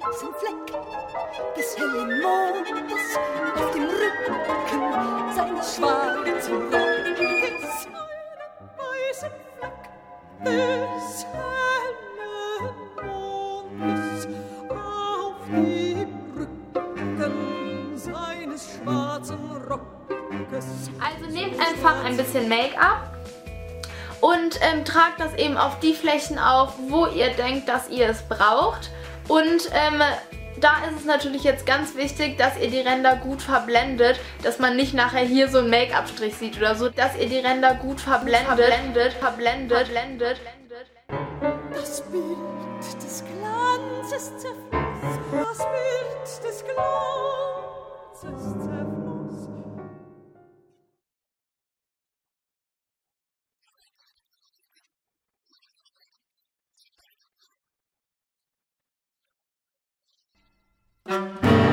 weißen Fleck des hellen Mondes auf dem Rücken seines schwarzen Rockes. weißen Fleck des hellen Mondes auf dem Rücken seines schwarzen Rockes. Also nehmt einfach ein bisschen Make-up und ähm, tragt das eben auf die Flächen auf, wo ihr denkt, dass ihr es braucht. Und ähm, da ist es natürlich jetzt ganz wichtig, dass ihr die Ränder gut verblendet, dass man nicht nachher hier so einen Make-up-Strich sieht oder so, dass ihr die Ränder gut verblendet, verblendet, verblendet, verblendet. Das Bild des Glanzes zerfließt, das Bild des Glanzes zerfließt.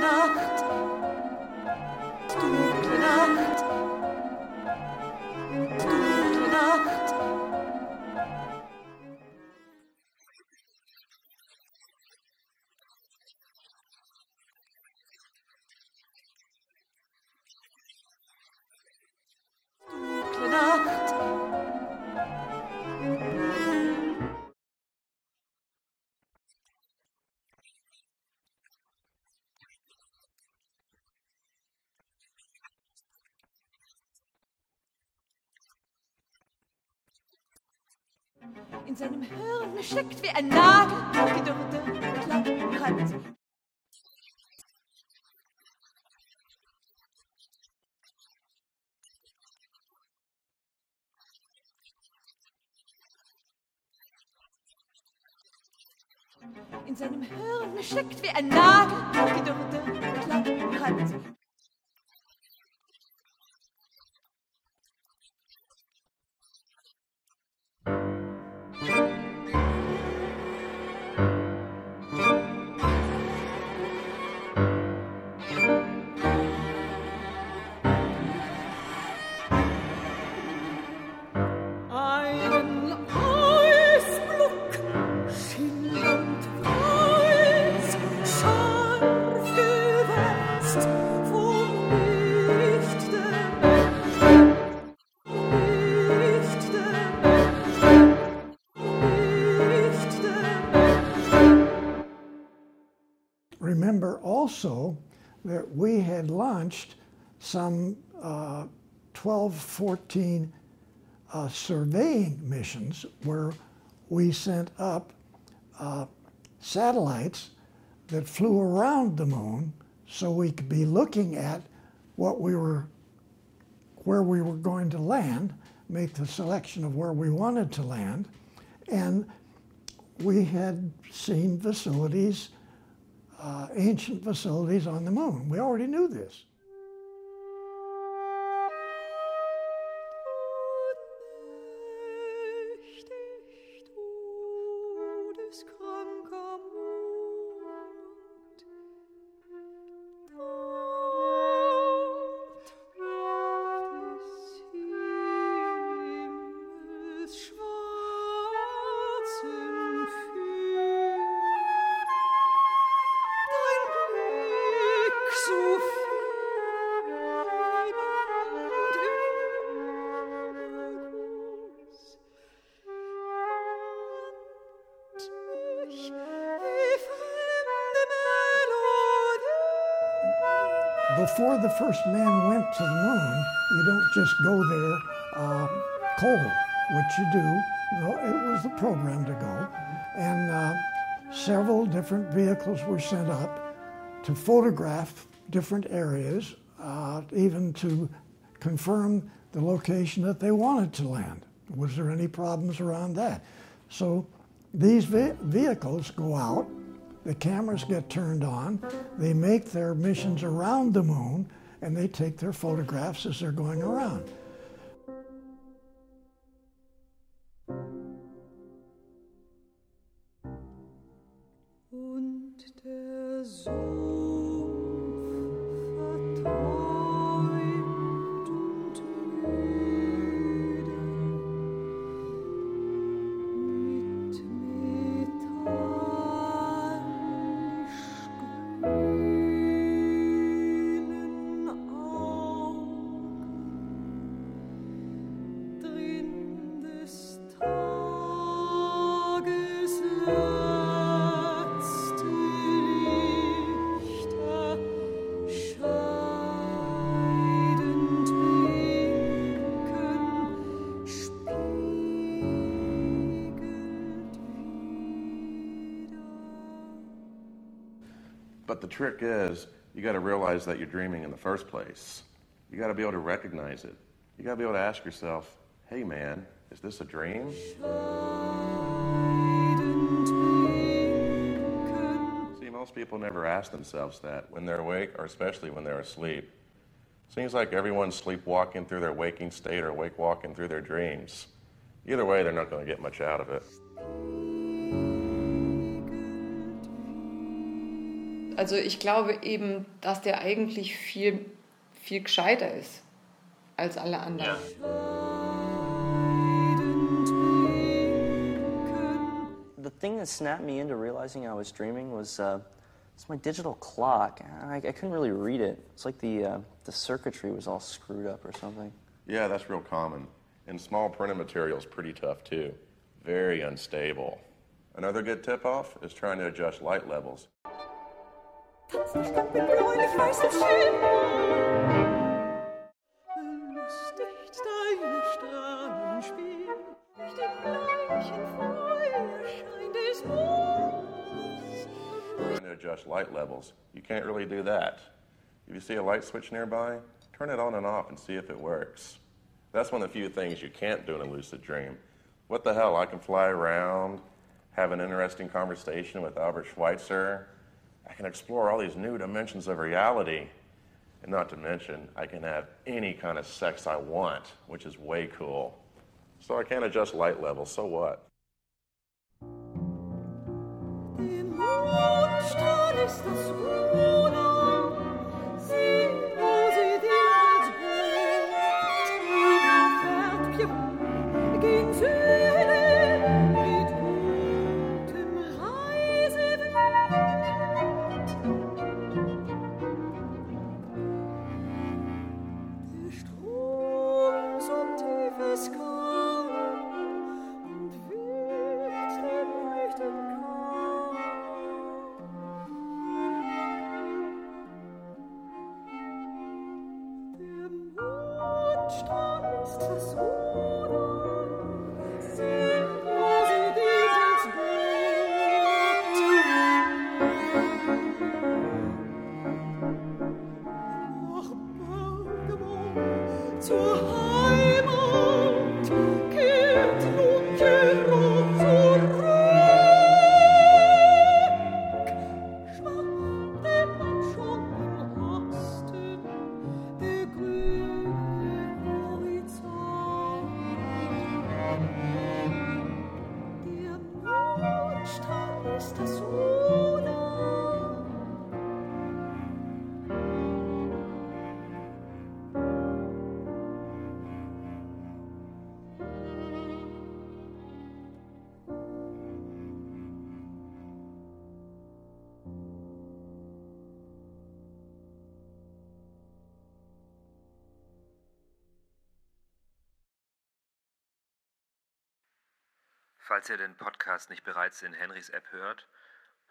Luna in seinem Hirn steckt wie ein Nagel, gedürrte Klapprand. In seinem Hirn steckt wie ein Nagel, gedürrte Klapprand. Remember also that we had launched some uh, 12, 14 uh, surveying missions where we sent up uh, satellites that flew around the moon so we could be looking at what we were, where we were going to land, make the selection of where we wanted to land. And we had seen facilities uh, ancient facilities on the moon. We already knew this. before the first man went to the moon, you don't just go there uh, cold. What you do, well, it was the program to go, and uh, several different vehicles were sent up to photograph different areas, uh, even to confirm the location that they wanted to land. Was there any problems around that? So these ve- vehicles go out the cameras get turned on, they make their missions around the moon, and they take their photographs as they're going around. Und der Sumpf vertraut. But the trick is, you got to realize that you're dreaming in the first place. You got to be able to recognize it. You got to be able to ask yourself, hey man, is this a dream? See, most people never ask themselves that when they're awake or especially when they're asleep. Seems like everyone's sleepwalking through their waking state or wake walking through their dreams. Either way, they're not going to get much out of it. Also ich glaube eben, dass der eigentlich viel, viel gescheiter ist als alle anderen. The thing that snapped me into realizing I was dreaming was uh, it's my digital clock. I, I couldn't really read it. It's like the uh, the circuitry was all screwed up or something. Yeah, that's real common. And small printed material is pretty tough too. Very unstable. Another good tip off is trying to adjust light levels. adjust light levels. You can't really do that. If you see a light switch nearby, turn it on and off and see if it works. That's one of the few things you can't do in a lucid dream. What the hell? I can fly around, have an interesting conversation with Albert Schweitzer, I can explore all these new dimensions of reality. And not to mention, I can have any kind of sex I want, which is way cool. So I can't adjust light level, so what? In zur Heimat kehrt nun Geruch. Falls ihr den Podcast nicht bereits in Henrys App hört,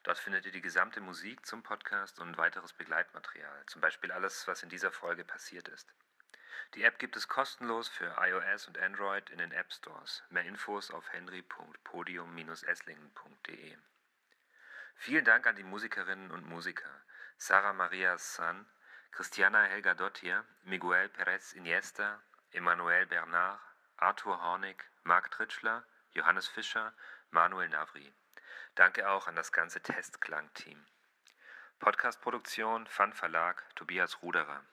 dort findet ihr die gesamte Musik zum Podcast und weiteres Begleitmaterial, zum Beispiel alles, was in dieser Folge passiert ist. Die App gibt es kostenlos für iOS und Android in den App Stores. Mehr Infos auf henry.podium-esslingen.de. Vielen Dank an die Musikerinnen und Musiker Sarah Maria San, Christiana Helga Dottier, Miguel Perez Iniesta, Emmanuel Bernard, Arthur Hornig, Marc Tritschler, Johannes Fischer, Manuel Navri. Danke auch an das ganze Testklang-Team. Podcast-Produktion, Fun Verlag, Tobias Ruderer.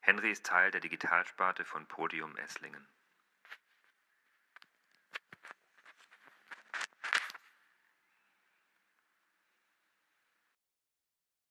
Henry ist Teil der Digitalsparte von Podium Esslingen.